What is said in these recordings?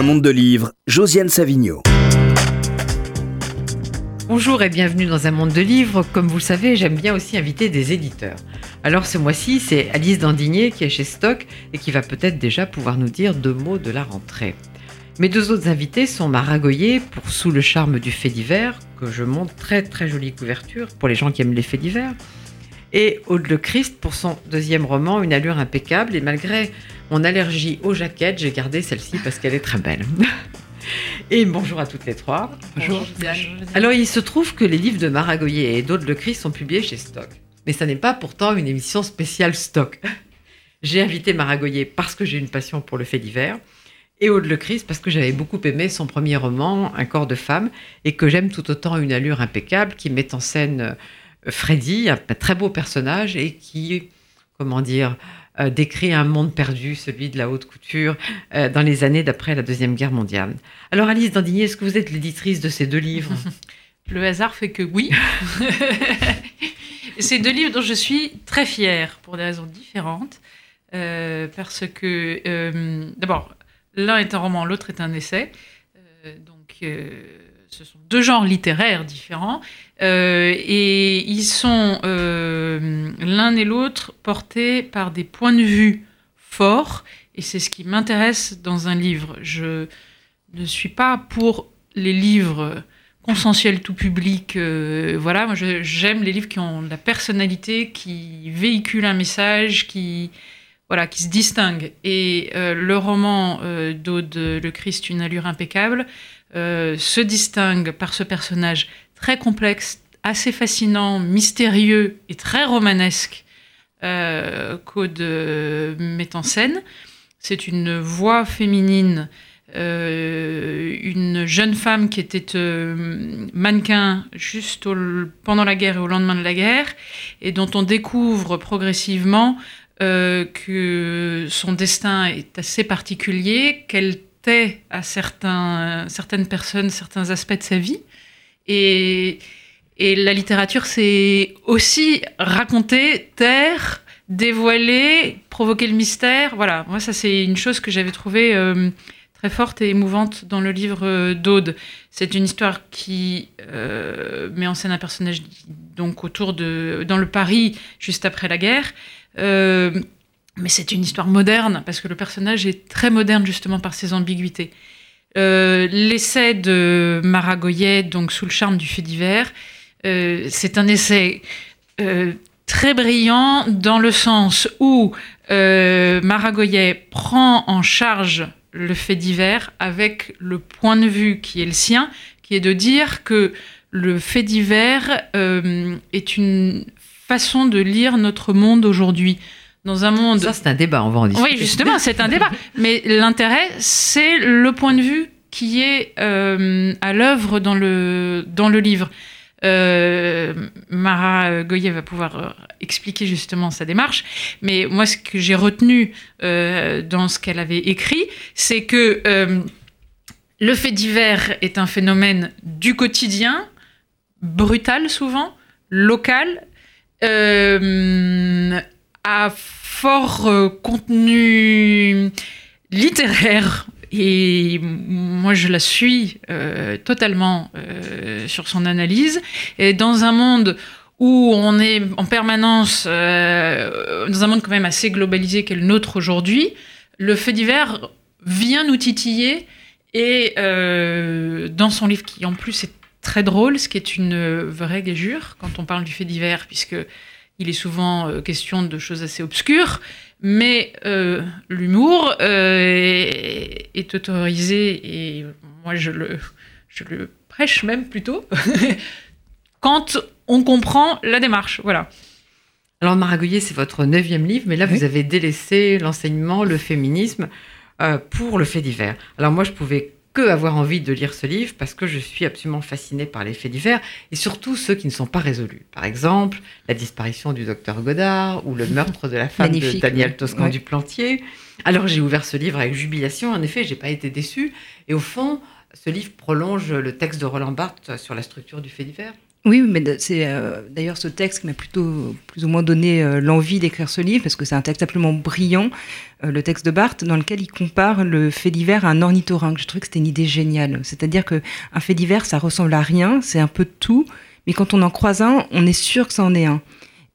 Un monde de livres, Josiane Savigno. Bonjour et bienvenue dans un monde de livres. Comme vous le savez, j'aime bien aussi inviter des éditeurs. Alors ce mois-ci, c'est Alice Dandigné qui est chez Stock et qui va peut-être déjà pouvoir nous dire deux mots de la rentrée. Mes deux autres invités sont Maragoyer pour Sous le charme du fait divers, que je montre très très jolie couverture pour les gens qui aiment les faits divers, et Aude Le Christ pour son deuxième roman, Une allure impeccable. Et malgré mon allergie aux jaquettes, j'ai gardé celle-ci parce qu'elle est très belle. Et bonjour à toutes les trois. Bonjour. Alors, il se trouve que les livres de Maragoyer et d'Aude Le Christ sont publiés chez Stock. Mais ça n'est pas pourtant une émission spéciale Stock. J'ai invité Maragoyer parce que j'ai une passion pour le fait divers et Aude Le Christ parce que j'avais beaucoup aimé son premier roman, Un corps de femme, et que j'aime tout autant une allure impeccable qui met en scène Freddy, un très beau personnage et qui, comment dire, euh, décrit un monde perdu, celui de la haute couture, euh, dans les années d'après la Deuxième Guerre mondiale. Alors Alice Dandigny, est-ce que vous êtes l'éditrice de ces deux livres? Le hasard fait que oui. ces deux livres dont je suis très fière pour des raisons différentes. Euh, parce que, d'abord, l'un est un roman, l'autre est un essai. donc, ce sont deux genres littéraires différents. Euh, et ils sont euh, l'un et l'autre portés par des points de vue forts, et c'est ce qui m'intéresse dans un livre. Je ne suis pas pour les livres consensuels tout public. Euh, voilà, moi j'aime les livres qui ont la personnalité, qui véhiculent un message, qui voilà, qui se distinguent. Et le roman d'Aude Le Christ, une allure impeccable, se distingue par ce personnage très complexe, assez fascinant, mystérieux et très romanesque euh, qu'Aude met en scène. C'est une voix féminine, euh, une jeune femme qui était euh, mannequin juste pendant la guerre et au lendemain de la guerre, et dont on découvre progressivement que son destin est assez particulier, qu'elle à certains, certaines personnes certains aspects de sa vie. Et, la littérature, c'est aussi raconter, taire, dévoiler, provoquer le mystère. Voilà, moi, ça, c'est une chose que j'avais trouvée euh, très forte et émouvante dans le livre euh, d'Aude. C'est une histoire qui euh, met en scène un personnage donc autour de dans le Paris juste après la guerre. Mais c'est une histoire moderne parce que le personnage est très moderne justement par ses ambiguïtés. Euh, l'essai de Maragoyet, donc sous le charme du fait divers, euh, c'est un essai euh, très brillant dans le sens où Maragoyet prend en charge le fait divers avec le point de vue qui est le sien, qui est de dire que le fait divers est une façon de lire notre monde aujourd'hui dans un monde. Ça, c'est un débat, on va en discuter. Oui, justement, c'est un débat. Mais l'intérêt, c'est le point de vue qui est euh, à l'œuvre dans le, dans le livre. Euh, Mara Goyer va pouvoir euh, expliquer justement sa démarche, mais moi ce que j'ai retenu dans ce qu'elle avait écrit, c'est que le fait divers est un phénomène du quotidien, brutal souvent, local, à fort euh, contenu littéraire. Et moi, je la suis euh, totalement euh, sur son analyse. Et dans un monde où on est en permanence, dans un monde quand même assez globalisé qu'est le nôtre aujourd'hui, le fait divers vient nous titiller. Et dans son livre, qui en plus est très drôle, ce qui est une vraie gageure quand on parle du fait divers, puisque il est souvent euh, question de choses assez obscures, mais euh, l'humour euh, est, autorisé, et moi je le, je le prêche même plutôt, quand on comprend la démarche. Voilà. Alors Maragouillet, c'est votre neuvième livre, mais là vous avez délaissé l'enseignement, le féminisme pour le fait divers. Alors moi je pouvais que avoir envie de lire ce livre parce que je suis absolument fascinée par les faits divers et surtout ceux qui ne sont pas résolus. Par exemple, la disparition du docteur Godard ou le meurtre de la femme de Daniel Toscan du Plantier. Alors j'ai ouvert ce livre avec jubilation. En effet, j'ai pas été déçue. Et au fond, ce livre prolonge le texte de Roland Barthes sur la structure du fait divers. Oui, mais c'est euh, d'ailleurs ce texte qui m'a plutôt plus ou moins donné euh, l'envie d'écrire ce livre, parce que c'est un texte absolument brillant, euh, le texte de Barthes, dans lequel il compare le fait divers à un ornithorynque. Je trouvais que c'était une idée géniale. C'est-à-dire qu'un fait divers, ça ressemble à rien, c'est un peu de tout, mais quand on en croise un, on est sûr que ça en est un.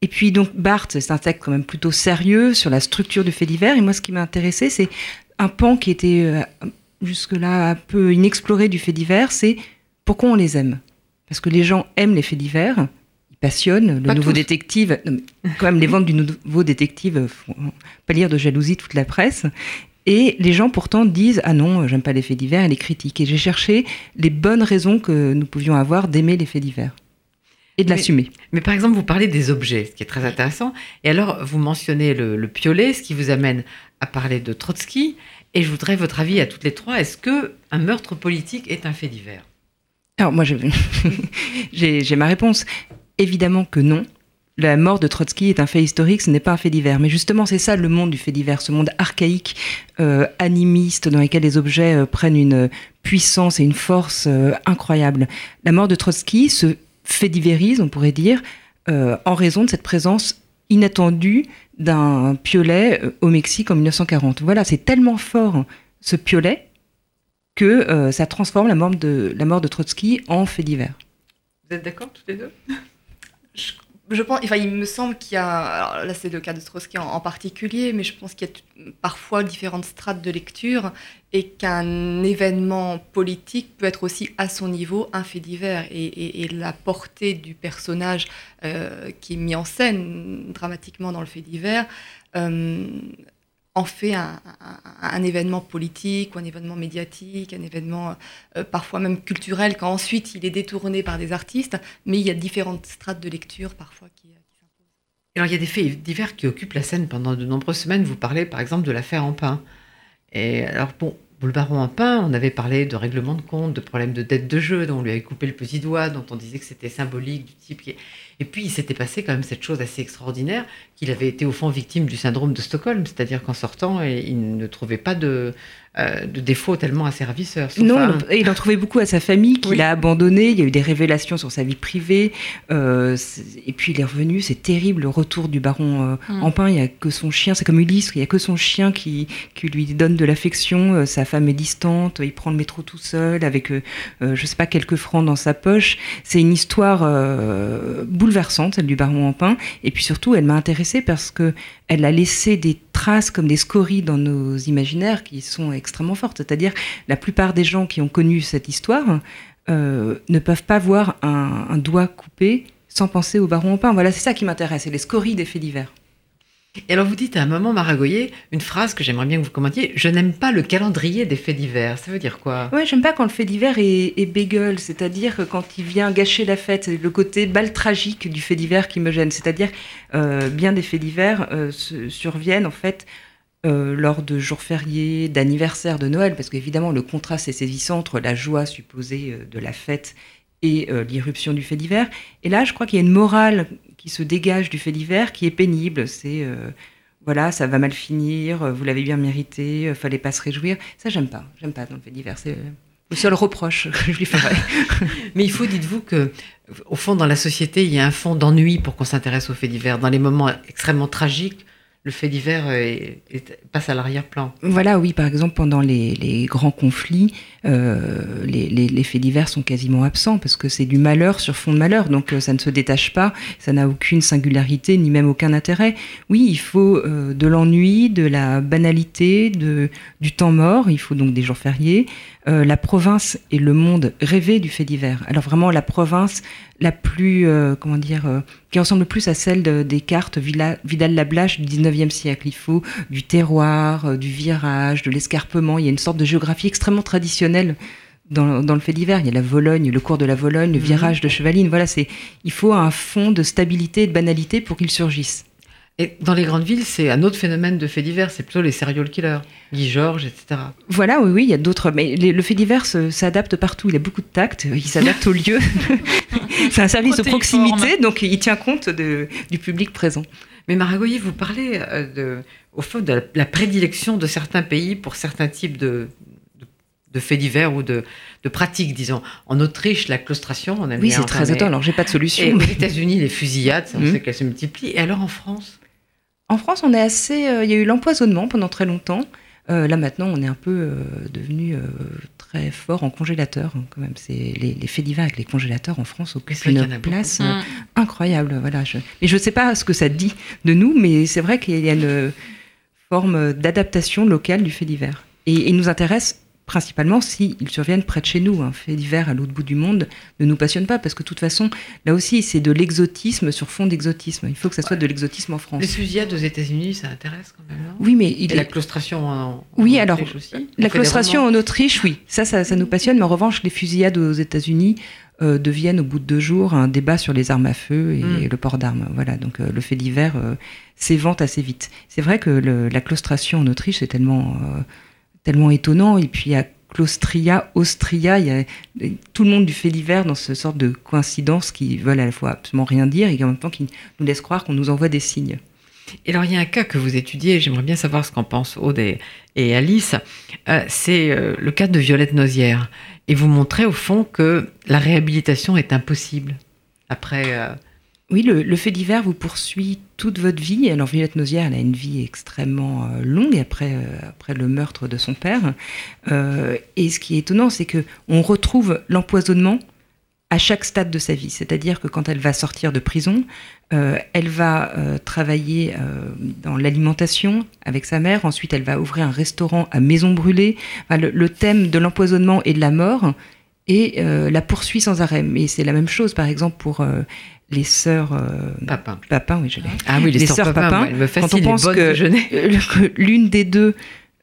Et puis donc Barthes, c'est un texte quand même plutôt sérieux sur la structure du fait divers, et moi ce qui m'a intéressé, c'est un pan qui était jusque-là un peu inexploré du fait divers, c'est pourquoi on les aime parce que les gens aiment les faits divers, ils passionnent. Le nouveau détective, quand même, les ventes du nouveau détective font pas lire de jalousie toute la presse. Et les gens pourtant disent ah non, j'aime pas les faits divers et les critiques. Et j'ai cherché les bonnes raisons que nous pouvions avoir d'aimer les faits divers et de l'assumer. Mais par exemple, vous parlez des objets, ce qui est très intéressant. Et alors, vous mentionnez le, le piolet, ce qui vous amène à parler de Trotsky. Et je voudrais votre avis à toutes les trois. Est-ce que un meurtre politique est un fait divers? Alors moi, j'ai ma réponse. Évidemment que non. La mort de Trotsky est un fait historique, ce n'est pas un fait divers. Mais justement, c'est ça le monde du fait divers, ce monde archaïque, euh, animiste, dans lequel les objets euh, prennent une puissance et une force euh, incroyable. La mort de Trotsky se fait divérise, on pourrait dire, en raison de cette présence inattendue d'un piolet au Mexique en 1940. Voilà, c'est tellement fort ce piolet que euh, ça transforme la mort, de, la mort de Trotsky en fait divers. Vous êtes d'accord tous les deux? Je, pense, enfin, il me semble qu'il y a, là c'est le cas de Trotsky en, particulier, mais je pense qu'il y a parfois différentes strates de lecture et qu'un événement politique peut être aussi à son niveau un fait divers et, la portée du personnage euh, qui est mis en scène dramatiquement dans le fait divers euh, en fait un, événement politique ou un événement médiatique, un événement euh, parfois même culturel, quand ensuite il est détourné par des artistes, mais il y a différentes strates de lecture parfois qui, euh, s'imposent. Alors il y a des faits divers qui occupent la scène pendant de nombreuses semaines. Vous parlez par exemple de l'affaire Empin. Et alors bon, le baron Empin, on avait parlé de règlement de compte, de problèmes de dette de jeu, dont on lui avait coupé le petit doigt, dont on disait que c'était symbolique du type qui... Et puis il s'était passé quand même cette chose assez extraordinaire qu'il avait été au fond victime du syndrome de Stockholm, c'est-à-dire qu'en sortant, il ne trouvait pas de, euh, de défauts tellement assez ravisseurs. Non, il en trouvait beaucoup à sa famille qu'il a abandonné. Il y a eu des révélations sur sa vie privée. Euh, et puis il est revenu. C'est terrible le retour du baron euh, mm. Empin. Il n'y a que son chien. C'est comme Ulysse. Il n'y a que son chien qui, qui lui donne de l'affection. sa femme est distante. Il prend le métro tout seul avec, je ne sais pas, quelques francs dans sa poche. C'est une histoire bouleversante, celle du baron Empin. Et puis surtout, elle m'a intéressée parce que elle a laissé des traces comme des scories dans nos imaginaires qui sont extrêmement fortes. C'est-à-dire, la plupart des gens qui ont connu cette histoire euh, ne peuvent pas voir un, doigt coupé sans penser au baron pain. Voilà, c'est ça qui m'intéresse, c'est les scories des faits divers. Et alors vous dites à un moment, Maragoyer, une phrase que j'aimerais bien que vous commentiez, je n'aime pas le calendrier des faits divers. Ça veut dire quoi? Oui, j'aime pas quand le fait divers est, est c'est-à-dire quand il vient gâcher la fête, c'est le côté bal tragique du fait divers qui me gêne. C'est-à-dire euh, bien des faits divers euh, surviennent en fait euh, lors de jours fériés, d'anniversaires, de Noël, parce qu'évidemment le contraste est saisissant entre la joie supposée de la fête et l'irruption du fait divers. Et là, je crois qu'il y a une morale qui se dégage du fait divers, qui est pénible. C'est euh, voilà, ça va mal finir, euh, vous l'avez bien mérité, euh, fallait pas se réjouir. Ça, j'aime pas. J'aime pas dans le fait divers. C'est le seul reproche que je lui ferais. Mais il faut, dites-vous, que au fond, dans la société, il y a un fond d'ennui pour qu'on s'intéresse aux faits divers. Dans les moments extrêmement tragiques, le fait divers passe à l'arrière-plan. Voilà, oui, par exemple, pendant les, grands conflits, euh, les, faits divers sont quasiment absents parce que c'est du malheur sur fond de malheur, donc euh, ça ne se détache pas, ça n'a aucune singularité ni même aucun intérêt. Oui, il faut euh, de l'ennui, de la banalité, du temps mort, il faut donc des jours fériés. La province et le monde rêvaient du fait divers. Alors vraiment, la province la plus, comment dire, qui ressemble plus à celle des cartes Vidal-Lablache du 19e siècle. Il faut du terroir, du virage, de l'escarpement. Il y a une sorte de géographie extrêmement traditionnelle dans, le fait divers. Il y a la Vologne, le cours de la Vologne, le mhm. virage de Chevaline. Voilà, c'est, il faut un fond de stabilité et de banalité pour qu'il surgisse. Et dans les grandes villes, c'est un autre phénomène de fait divers, c'est plutôt les serial killers, Guy Georges, etc. Voilà, oui, oui, il y a d'autres. Mais le fait divers s'adapte partout, il a beaucoup de tact, il s'adapte au lieu. c'est un service de proximité, donc il tient compte du public présent. Mais Maragoyer, vous parlez euh, de, au fond de la prédilection de certains pays pour certains types de, de faits divers ou de, de pratiques, disons. En Autriche, la claustration, on aime Oui, c'est très étonnant. Alors, j'ai pas de solution. Et aux mais- États-Unis, les fusillades, on Mhm. sait qu'elles se multiplient. Et alors en France En France, on est assez. euh, Il y a eu l'empoisonnement pendant très longtemps. Euh, là maintenant, on est un peu euh, devenu euh, très fort en congélateur. hein, quand même, c'est les, les faits divers avec les congélateurs en France occupent vrai une place Mm. incroyable. Voilà. Je... Mais je ne sais pas ce que ça dit de nous, mais c'est vrai qu'il y a une forme d'adaptation locale du fait divers. Et et il nous intéresse principalement s'ils surviennent près de chez nous. Un fait divers à l'autre bout du monde ne nous passionne pas parce que de toute façon, là aussi, c'est de l'exotisme sur fond d'exotisme. Il faut que ça soit de l'exotisme en France. Les fusillades aux États-Unis, ça intéresse quand même, non? Oui, mais il Et est- la claustration en, Oui, en alors, Autriche aussi La claustration en Autriche, oui, ça, ça, ça nous passionne. Mais en revanche, les fusillades aux États-Unis euh, deviennent au bout de deux jours un débat sur les armes à feu et Mm. le port d'armes. Voilà, donc euh, le fait divers euh, s'évente assez vite. C'est vrai que le- la claustration en Autriche c'est tellement, euh, tellement étonnant. Et puis a Claustria, Austria, il y a tout le monde du fait divers dans ce sorte de coïncidence qui veulent à la fois absolument rien dire et en même temps qui nous laissent croire qu'on nous envoie des signes. Et alors, il y a un cas que vous étudiez, j'aimerais bien savoir ce qu'en pensent Aude et, et Alice. Euh, c'est euh, le cas de Violette Nozière. Et vous montrez au fond que la réhabilitation est impossible. Après, euh, Oui, le, fait divers vous poursuit toute votre vie. Alors Violette Nozière, elle a une vie extrêmement euh, longue après, euh, après le meurtre de son père. Euh, et ce qui est étonnant, c'est que on retrouve l'empoisonnement à chaque stade de sa vie. C'est-à-dire que quand elle va sortir de prison, elle va travailler dans l'alimentation avec sa mère. Ensuite, elle va ouvrir un restaurant à Maison Brûlée. Le thème de l'empoisonnement et de la mort et euh, la poursuit sans arrêt. Mais c'est la même chose, par exemple, pour euh, les sœurs euh, Papin. Papin, oui, je l'ai. Ah oui, les, Les sœurs sœurs Papin, me quand on pense que- l'une des deux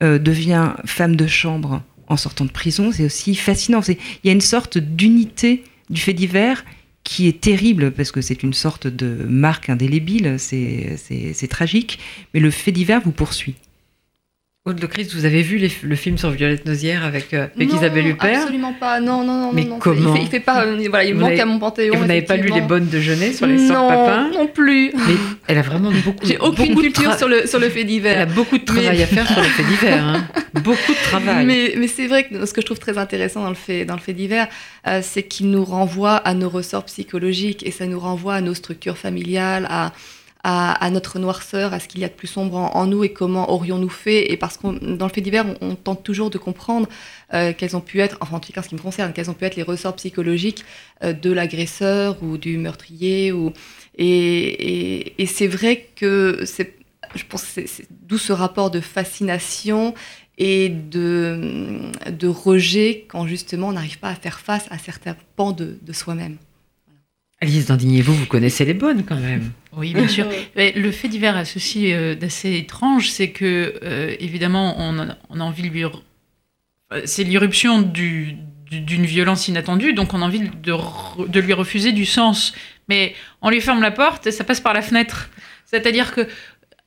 euh, devient femme de chambre en sortant de prison, c'est aussi fascinant. C'est- Il y a une sorte d'unité du fait divers qui est terrible parce que c'est une sorte de marque indélébile, c'est c'est- c'est tragique, mais le fait divers vous poursuit. Aude Le Christ, vous avez vu les- le film sur Violette Nozière avec, euh, avec Non, Isabelle Huppert Absolument pas. Non, non, non. Mais non, comment il fait, il fait pas. euh, voilà, il Vous manque à mon panthéon. Et vous n'avez pas lu les bonnes déjeuners sur les sœurs non, Papin non plus. Mais elle a vraiment beaucoup, J'ai aucune beaucoup de culture sur le, sur le fait Elle a divers. beaucoup de travail Mais- à faire sur le fait divers. hein. Beaucoup de travail. Mais, mais c'est vrai que ce que je trouve très intéressant dans le fait, dans le fait divers, euh, c'est qu'il nous renvoie à nos ressorts psychologiques et ça nous renvoie à nos structures familiales, à, à, à notre noirceur, à ce qu'il y a de plus sombre en, en nous et comment aurions-nous fait. Et parce que dans le fait divers, on, on tente toujours de comprendre euh, quels ont pu être, enfin en tout cas ce qui me concerne, quels ont pu être les ressorts psychologiques euh, de l'agresseur ou du meurtrier. Ou, et et, et c'est vrai que c'est, je pense c'est, c'est d'où ce rapport de fascination et de, de rejet quand justement on n'arrive pas à faire face à certains pans de, de soi-même. Alice Dandigné-vous, vous connaissez les bonnes quand même. Oui, bien sûr. Mais le fait divers a ceci euh, d'assez étrange, c'est que, euh, évidemment, on a, on a envie de lui. C'est l'irruption du- du- d'une violence inattendue, donc on a envie de, re- de lui refuser du sens. Mais on lui ferme la porte et ça passe par la fenêtre. C'est-à-dire que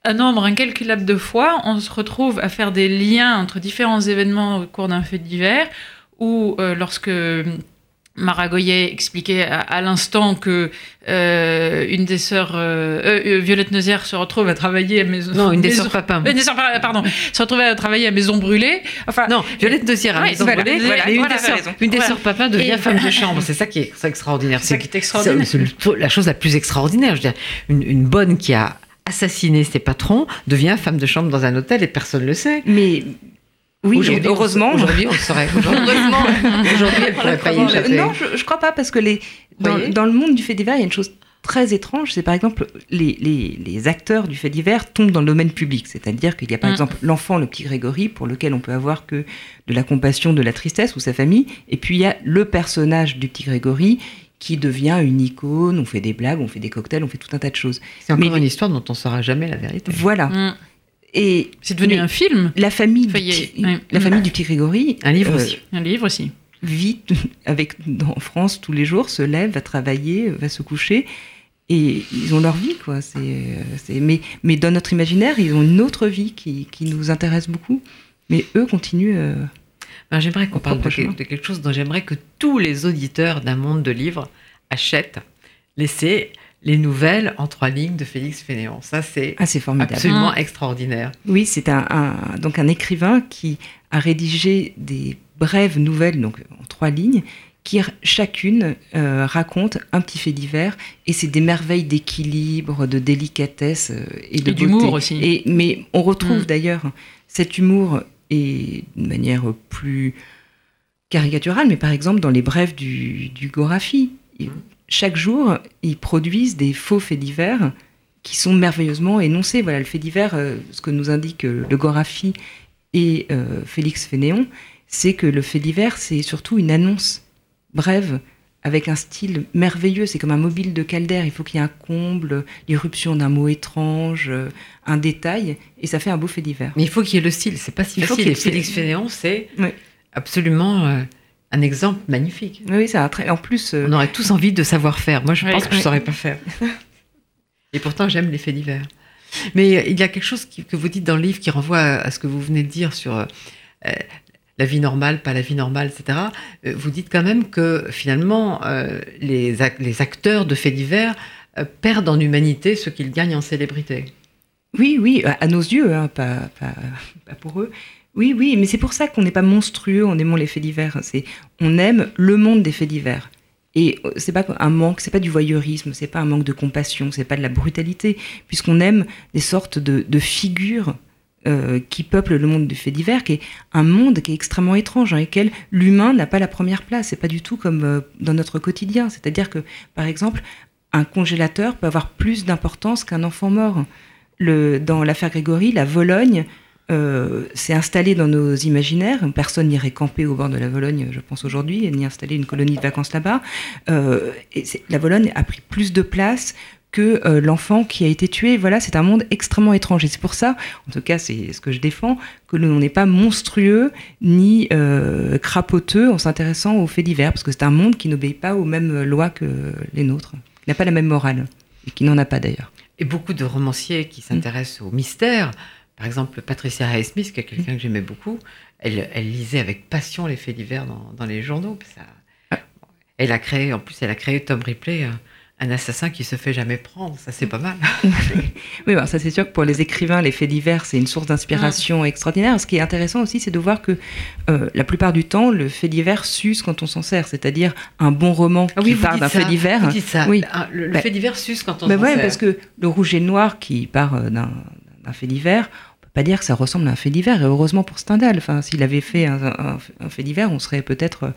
un nombre incalculable de fois, on se retrouve à faire des liens entre différents événements au cours d'un fait divers, ou euh, lorsque Maragoyer expliquait à, à l'instant que euh, une des sœurs, euh, euh, Violette Nozière, se retrouve à travailler à Maison. Non, une des sœurs Papin. une des sœurs, pardon, se retrouve à travailler à Maison Brûlée. Enfin, Non, Violette Nozière à Ouais, Maison voilà, Brûlée, voilà, une voilà, des sœurs- une des Voilà. sœurs Papin devient Et- femme de chambre. C'est ça qui est, extraordinaire. c'est ça qui est extraordinaire. C'est la chose la plus extraordinaire. Je veux dire, une, une bonne qui a assassiné ses patrons devient femme de chambre dans un hôtel et personne ne le sait. Mais oui, Aujourd'hui, on- heureusement. Aujourd'hui, on le saurait. Aujourd'hui, Heureusement. aujourd'hui, elle pourrait pas y échapper. non, je, je crois pas parce que les dans, le monde du fait divers, il y a une chose très étrange, c'est par exemple les, les, les acteurs du fait divers tombent dans le domaine public, c'est-à-dire qu'il y a par Mm. exemple l'enfant, le petit Grégory, pour lequel on peut avoir que de la compassion, de la tristesse ou sa famille, et puis il y a le personnage du petit Grégory qui devient une icône, on fait des blagues, on fait des cocktails, on fait tout un tas de choses. C'est encore Mais- une histoire dont on saura jamais la vérité. Voilà. Mm. Et c'est devenu un film, la famille, Enfin, du a- ouais. la famille du petit Grégory, Un livre euh, aussi. un livre aussi. vit avec en France tous les jours, se lève, va travailler, va se coucher. Et ils ont leur vie, quoi. C'est, euh, mais, mais dans notre imaginaire, ils ont une autre vie qui, qui nous intéresse beaucoup. Mais eux continuent. euh, Ben, j'aimerais qu'on parle de quelque chose dont j'aimerais que tous les auditeurs d'un monde de livres achètent. Laissez les nouvelles en trois lignes de Félix Fénéon. Ça, c'est Ah, absolument Mm. extraordinaire. Oui, c'est un, un- donc un écrivain qui a rédigé des brèves nouvelles, donc en trois lignes, qui chacune euh, raconte un petit fait divers et c'est des merveilles d'équilibre, de délicatesse euh, et de d'humour aussi. Et, mais on retrouve Mm. d'ailleurs cet humour et de manière plus caricaturale, mais par exemple dans les brèves du, du Gorafi. Chaque jour, ils produisent des faux faits divers qui sont merveilleusement énoncés. Voilà, le fait divers, euh, ce que nous indique euh, le Gorafi et euh, Félix Fénéon, c'est que le fait divers, c'est surtout une annonce brève avec un style merveilleux. C'est comme un mobile de Calder. Il faut qu'il y ait un comble, l'irruption d'un mot étrange, un détail, et ça fait un beau fait divers. Mais il faut qu'il y ait le style, c'est pas si Il faut facile. Et ait- Félix Fénéon, c'est Oui. absolument euh, un exemple magnifique. Oui, ça très. En plus, euh, On aurait tous envie de savoir faire. Moi, je Oui, pense que je ne saurais pas faire. Et pourtant, j'aime les faits divers. Mais euh, il y a quelque chose qui- que vous dites dans le livre qui renvoie à, ce que vous venez de dire sur euh, la vie normale, pas la vie normale, etc. Vous dites quand même que finalement, euh, les, ac- les acteurs de faits divers perdent en humanité ce qu'ils gagnent en célébrité. Oui, oui, à à nos yeux, hein, pas, pas, pas pour eux. Oui, oui, mais c'est pour ça qu'on n'est pas monstrueux en aimant les faits divers. On aime le monde des faits divers. Et euh, c'est pas un manque, c'est pas du voyeurisme, c'est pas un manque de compassion, c'est pas de la brutalité, puisqu'on aime des sortes de, figures euh, qui peuplent le monde du fait divers, qui est un monde qui est extrêmement étrange, dans lequel l'humain n'a pas la première place. C'est pas du tout comme euh, dans notre quotidien. C'est-à-dire que, par exemple, un congélateur peut avoir plus d'importance qu'un enfant mort. Dans l'affaire Grégory, la Vologne euh, s'est installée dans nos imaginaires. Personne n'irait camper au bord de la Vologne, je pense aujourd'hui, ni installer une colonie de vacances là-bas. Euh, la Vologne a pris plus de place que euh, l'enfant qui a été tué. Voilà, c'est un monde extrêmement étrange. C'est pour ça, en tout cas, c'est ce que je défends, que l'on n'est pas monstrueux ni euh, crapoteux en s'intéressant aux faits divers, parce que c'est un monde qui n'obéit pas aux mêmes lois que les nôtres, qui n'a pas la même morale, et qui n'en a pas d'ailleurs. Et beaucoup de romanciers qui s'intéressent au mystère, par exemple Patricia Highsmith, qui est quelqu'un que j'aimais beaucoup, elle, elle lisait avec passion les faits divers dans, dans les journaux. Ça, elle a créé, en plus, elle a créé Tom Ripley, un, un assassin qui se fait jamais prendre. Ça, c'est pas mal. Oui, bah, ça c'est sûr que pour les écrivains, les faits divers, c'est une source d'inspiration extraordinaire. Ce qui est intéressant aussi, c'est de voir que euh, la plupart du temps, le fait divers s'use quand on s'en sert. C'est-à-dire un bon roman Ah oui, qui dites d'un fait divers. Vous dites ça. Oui. Ah, Le, le Bah, fait divers suce quand on Ben s'en ouais, sert. parce que le rouge et le noir qui part euh, d'un d'un fait divers, on peut pas dire que ça ressemble à un fait divers. Et heureusement pour Stendhal. Enfin, s'il avait fait un, un- un fait divers, on serait peut-être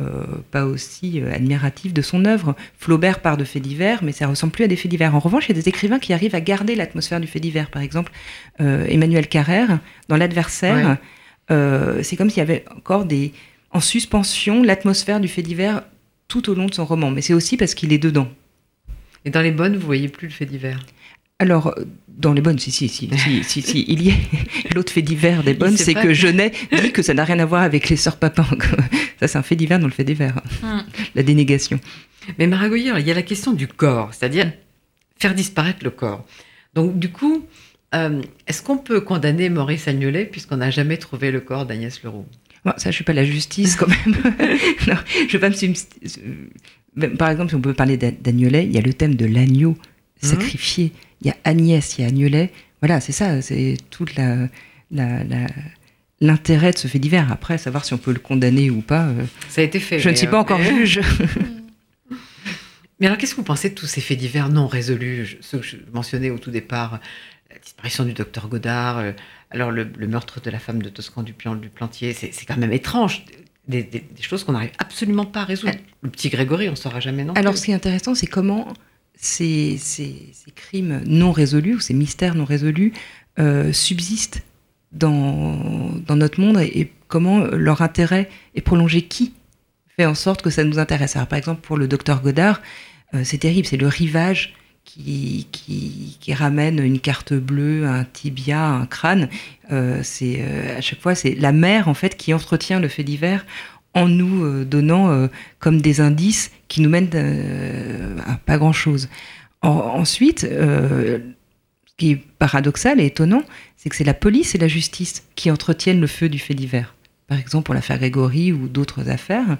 euh, pas aussi euh, admiratif de son œuvre. Flaubert part de faits divers, mais ça ressemble plus à des faits divers. En revanche, il y a des écrivains qui arrivent à garder l'atmosphère du fait divers. Par exemple, euh, Emmanuel Carrère, dans L'adversaire, Ouais. c'est comme s'il y avait encore des en suspension l'atmosphère du fait divers tout au long de son roman. Mais c'est aussi parce qu'il est dedans. Et dans les bonnes, vous voyez plus le fait divers? Alors, dans les bonnes, si, si, si, si, si, si, il y est. L'autre fait divers des bonnes, c'est que Genet dit que ça n'a rien à voir avec les sœurs Papin. Ça, c'est un fait divers dans le fait divers. Hmm. La dénégation. Mais Maragoyer, il y a la question du corps, c'est-à-dire faire disparaître le corps. Donc, du coup, euh, est-ce qu'on peut condamner Maurice Agnolet puisqu'on n'a jamais trouvé le corps d'Agnès Leroux? Bon, ça, je suis pas la justice quand même. non, je vais pas me euh, Par exemple, si on peut parler d'A- d'Agnolet, il y a le thème de l'agneau sacrifié. Il y a Agnès, il y a Agnolet. Voilà, c'est ça, c'est toute la. la- la- L'intérêt de ce fait divers. Après, savoir si on peut le condamner ou pas, euh, Ça a été fait. je ne suis euh, pas encore mais- juge. Mais alors, qu'est-ce que vous pensez de tous ces faits divers non résolus je- Ceux que je mentionnais au tout départ, la disparition du docteur Godard, euh, alors le, le meurtre de la femme de Toscan du, du Plantier, c'est quand même étrange. Des, des- des choses qu'on n'arrive absolument pas à résoudre. Le petit Grégory, on ne saura jamais non? Alors, ce qui est intéressant, c'est comment ces, crimes non résolus ou ces mystères non résolus euh, subsistent dans, notre monde et, comment leur intérêt est prolongé? Qui fait en sorte que ça nous intéresse? Alors, Par exemple, pour le docteur Godard, euh, c'est terrible, c'est le rivage qui, ramène une carte bleue, un tibia, un crâne. Euh, c'est à chaque fois, c'est la mère en fait qui entretient le fait divers en nous euh, donnant euh, comme des indices qui nous mènent euh, à pas grand-chose. En- ensuite, ce qui est paradoxal et étonnant, c'est que c'est la police et la justice qui entretiennent le feu du fait divers. Par exemple, pour l'affaire Grégory ou d'autres affaires,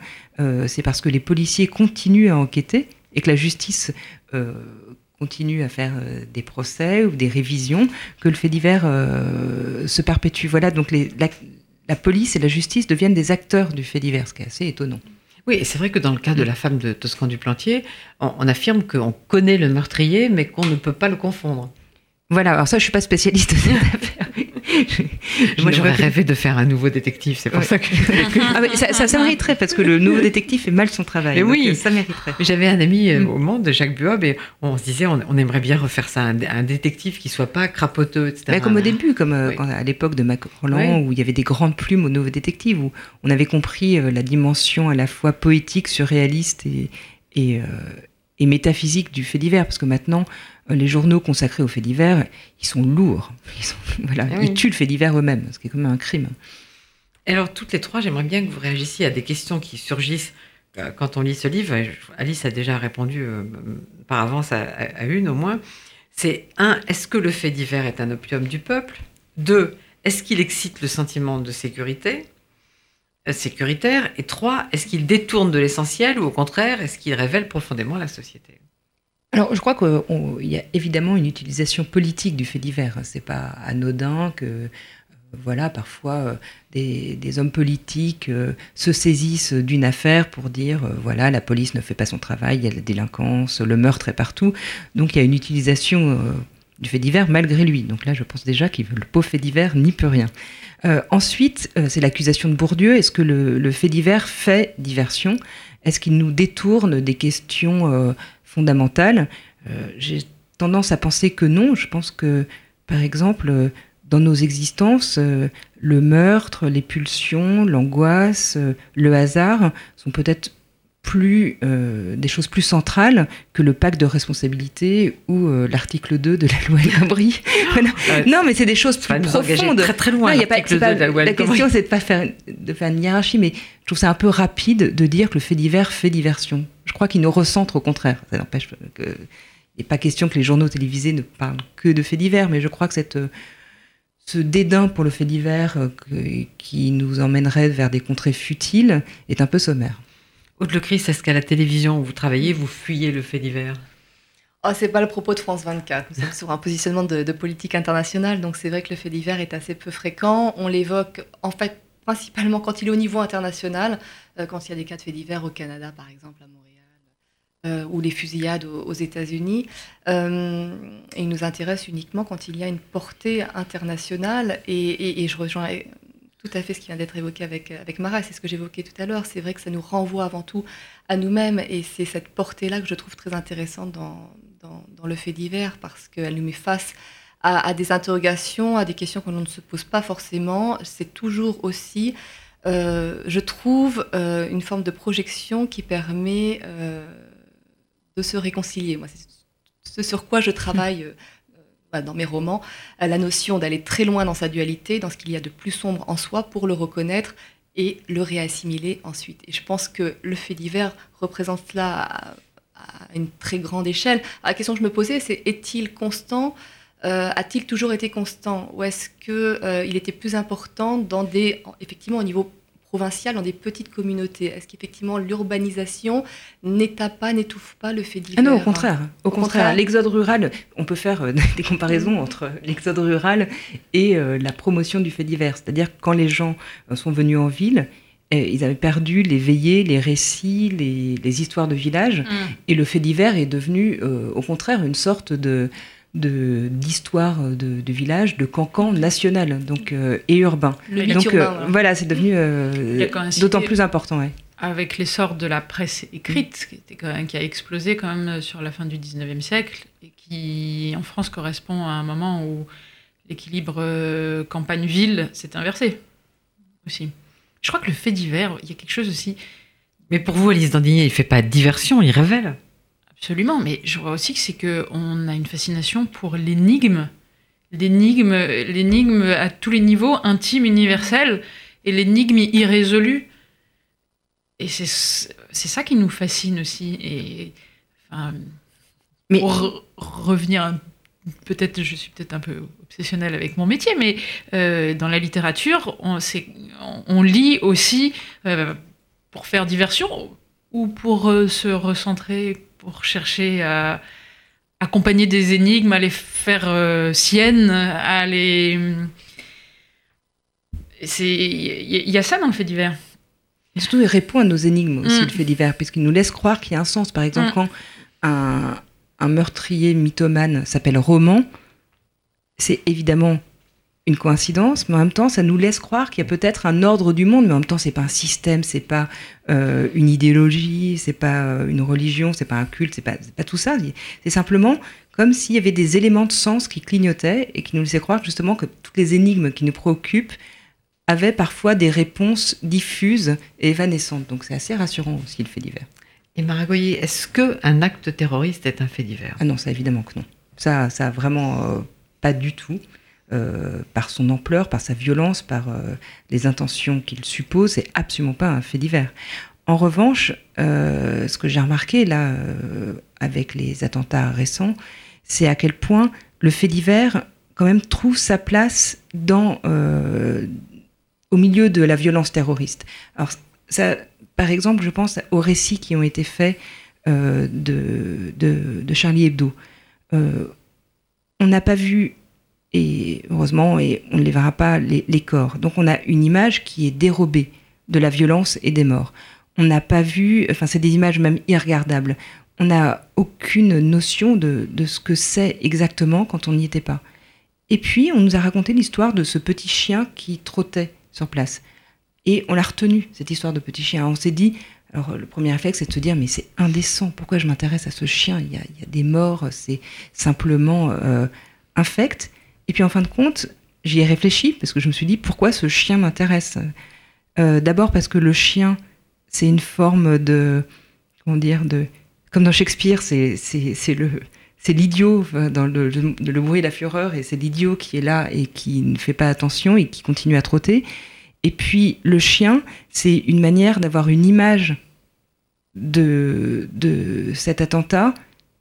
c'est parce que les policiers continuent à enquêter et que la justice continue à faire des procès ou des révisions que le fait divers se perpétue. Voilà, donc les, la police et la justice deviennent des acteurs du fait divers, ce qui est assez étonnant. Oui, et c'est vrai que dans le cas de la femme de Toscan du Plantier, on, on affirme qu'on connaît le meurtrier, mais qu'on ne peut pas le confondre. Voilà, alors ça, je suis pas spécialiste de cette affaire. Moi, j'aurais rêvé de faire un nouveau détective, c'est pour Ouais. ça que. Ah, mais ça, ça, ça mériterait parce que le nouveau détective fait mal son travail. Mais donc, oui. ça mériterait. J'avais un ami euh, Mm. au monde, Jacques Buob, et on se disait, on, on aimerait bien refaire ça, un, un détective qui soit pas crapoteux, etc. Bah, comme au début, comme euh, Oui. à l'époque de Mac Roland, Oui. où il y avait des grandes plumes au Nouveau Détective, où on avait compris euh, la dimension à la fois poétique, surréaliste et, et, euh, et métaphysique du fait divers. Parce que maintenant, les journaux consacrés au fait divers, ils sont lourds. Ils, sont- voilà, Ah oui. ils tuent le fait divers eux-mêmes, ce qui est quand même un crime. Et alors, toutes les trois, j'aimerais bien que vous réagissiez à des questions qui surgissent euh, quand on lit ce livre. Alice a déjà répondu euh, par avance à, à- à une au moins. C'est un, est-ce que le fait divers est un opium du peuple? Deux, est-ce qu'il excite le sentiment de sécurité euh, sécuritaire? Et trois, est-ce qu'il détourne de l'essentiel ou au contraire, est-ce qu'il révèle profondément la société? Alors, je crois qu'il y a évidemment une utilisation politique du fait divers. C'est pas anodin que, euh, voilà, parfois euh, des, hommes politiques euh, se saisissent d'une affaire pour dire, voilà, la police ne fait pas son travail, il y a la délinquance, le meurtre est partout. Donc, il y a une utilisation du fait divers malgré lui. Donc là, je pense déjà que le pauvre fait divers n'y peut rien. Ensuite, c'est l'accusation de Bourdieu. Est-ce que le, le fait divers fait diversion? Est-ce qu'il nous détourne des questions fondamentales Euh, J'ai tendance à penser que non. Je pense que, par exemple, euh, dans nos existences, euh, le meurtre, les pulsions, l'angoisse, le hasard sont peut-être plus euh, des choses plus centrales que le pacte de responsabilité ou euh, l'article 2 de la loi El Khomri. Non, mais c'est des choses plus profondes. très très loin. Non, y a pas, l'article c'est pas- 2 de la loi la question, c'est de pas faire de faire une hiérarchie, mais je trouve ça un peu rapide de dire que le fait divers fait diversion. Je crois qu'il nous recentre au contraire. Ça n'empêche que il n'est pas question que les journaux télévisés ne parlent que de faits divers, mais je crois que cette, ce dédain pour le fait divers euh, que- qui nous emmènerait vers des contrées futiles est un peu sommaire. Aude Le Christ, est-ce qu'à la télévision où vous travaillez, vous fuyez le fait divers? Oh, c'est pas le propos de France 24. Nous sommes sur un positionnement de, de politique internationale, donc c'est vrai que le fait divers est assez peu fréquent. On l'évoque en fait principalement quand il est au niveau international, euh, quand il y a des cas de fait divers au Canada, par exemple, à Montréal, euh, ou les fusillades aux, aux États-Unis. Euh, il nous intéresse uniquement quand il y a une portée internationale. Et, et- et je rejoins tout à fait ce qui vient d'être évoqué avec, avec Mara, c'est ce que j'évoquais tout à l'heure. C'est vrai que ça nous renvoie avant tout à nous-mêmes, et c'est cette portée-là que je trouve très intéressante dans, dans, dans le fait divers, parce qu'elle nous met face à, à des interrogations, à des questions que l'on ne se pose pas forcément. C'est toujours aussi, euh, je trouve, euh, une forme de projection qui permet euh, de se réconcilier. Moi, c'est ce sur quoi je travaille. euh, bah, dans mes romans, la notion d'aller très loin dans sa dualité, dans ce qu'il y a de plus sombre en soi, pour le reconnaître et le réassimiler ensuite. Et je pense que le fait divers représente cela à, une très grande échelle. La question que je me posais, c'est est-il constant Euh, A-t-il toujours été constant? Ou est-ce qu'il était plus important dans des, effectivement au niveau provincial, dans des petites communautés Est-ce qu'effectivement l'urbanisation n'étape pas, n'étouffe pas le fait divers Ah non, au contraire. Au, Au contraire, contraire. l'exode rural, on peut faire euh, des comparaisons entre l'exode rural et euh, la promotion du fait divers. C'est-à-dire que quand les gens euh, sont venus en ville, euh, ils avaient perdu les veillées, les récits, les, les histoires de village, et le fait divers est devenu, euh, au contraire, une sorte de- d'histoire de, de village, de cancan national donc euh, et urbain. Le Donc, Donc urbain, euh, voilà. voilà, c'est devenu euh, d'autant plus important. Ouais. avec l'essor de la presse écrite, qui, était quand même- qui a explosé quand même sur la fin du 19e siècle, et qui en France correspond à un moment où l'équilibre euh, campagne-ville s'est inversé aussi. Je crois que le fait divers, il y a quelque chose aussi, Mais pour vous, Alice Dandigné, il fait pas diversion, il révèle. Absolument, mais je vois aussi que c'est qu'on a une fascination pour l'énigme, l'énigme, l'énigme à tous les niveaux, intime, universel, et l'énigme irrésolue. Et c'est c'est ça qui nous fascine aussi. Et enfin, Mais- pour re- revenir, un- peut-être, je suis peut-être un peu obsessionnelle avec mon métier, mais euh, dans la littérature, on, c'est- on- on lit aussi euh, pour faire diversion ou pour euh, se recentrer, pour chercher à accompagner des énigmes, à les faire euh, siennes, à les Il y, a ça dans le fait divers. Et surtout, il répond à nos énigmes aussi, Mm. le fait divers, puisqu'il nous laisse croire qu'il y a un sens. Par exemple, Mm. quand un, un meurtrier mythomane s'appelle Roman, c'est évidemment une coïncidence, mais en même temps, ça nous laisse croire qu'il y a peut-être un ordre du monde, mais en même temps, c'est pas un système, c'est pas euh, une idéologie, c'est pas euh, une religion, c'est pas un culte, c'est pas, pas tout ça. C'est simplement comme s'il y avait des éléments de sens qui clignotaient et qui nous laissaient croire justement que toutes les énigmes qui nous préoccupent avaient parfois des réponses diffuses et évanescentes. Donc c'est assez rassurant aussi le fait divers. Et Maragoyer, est-ce qu'un acte terroriste est un fait divers? Ah non, ça évidemment que non. Ça, ça vraiment euh, pas du tout. Euh, par son ampleur, par sa violence, par euh, les intentions qu'il suppose, c'est absolument pas un fait divers. En revanche, euh, ce que j'ai remarqué là, avec les attentats récents, c'est à quel point le fait divers, quand même, trouve sa place dans, au milieu de la violence terroriste. Alors, ça, par exemple, je pense aux récits qui ont été faits de, Charlie Hebdo. On n'a pas vu et heureusement, et on ne les verra pas, les, les, corps. Donc on a une image qui est dérobée de la violence et des morts. On n'a pas vu, enfin c'est des images même irregardables. On n'a aucune notion de, de ce que c'est exactement quand on n'y était pas. Et puis on nous a raconté l'histoire de ce petit chien qui trottait sur place. Et on l'a retenu, cette histoire de petit chien. On s'est dit, alors le premier réflexe c'est de se dire, mais c'est indécent, pourquoi je m'intéresse à ce chien? Il y, a, il y, a, des morts, c'est simplement euh, infect. Et puis en fin de compte, j'y ai réfléchi parce que je me suis dit pourquoi ce chien m'intéresse? Euh, D'abord parce que le chien, c'est une forme de comment dire de comme dans Shakespeare, c'est l'idiot dans le, bruit et la fureur et c'est l'idiot qui est là et qui ne fait pas attention et qui continue à trotter. Et puis le chien, c'est une manière d'avoir une image de cet attentat